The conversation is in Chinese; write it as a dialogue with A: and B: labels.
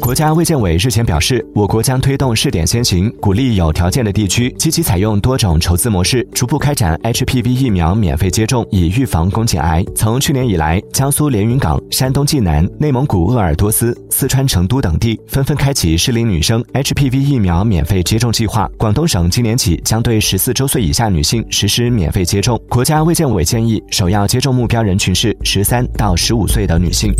A: 国家卫健委日前表示，我国将推动试点先行，鼓励有条件的地区积极采用多种筹资模式，逐步开展 HPV 疫苗免费接种，以预防宫颈癌。从去年以来，江苏连云港、山东济南、内蒙古鄂尔多斯、四川成都等地纷纷开启适龄女生 HPV 疫苗免费接种计划。广东省今年起将对十四周岁以下女性实施免费接种。国家卫健委建议，首要接种目标人群是十三到十五岁的女性。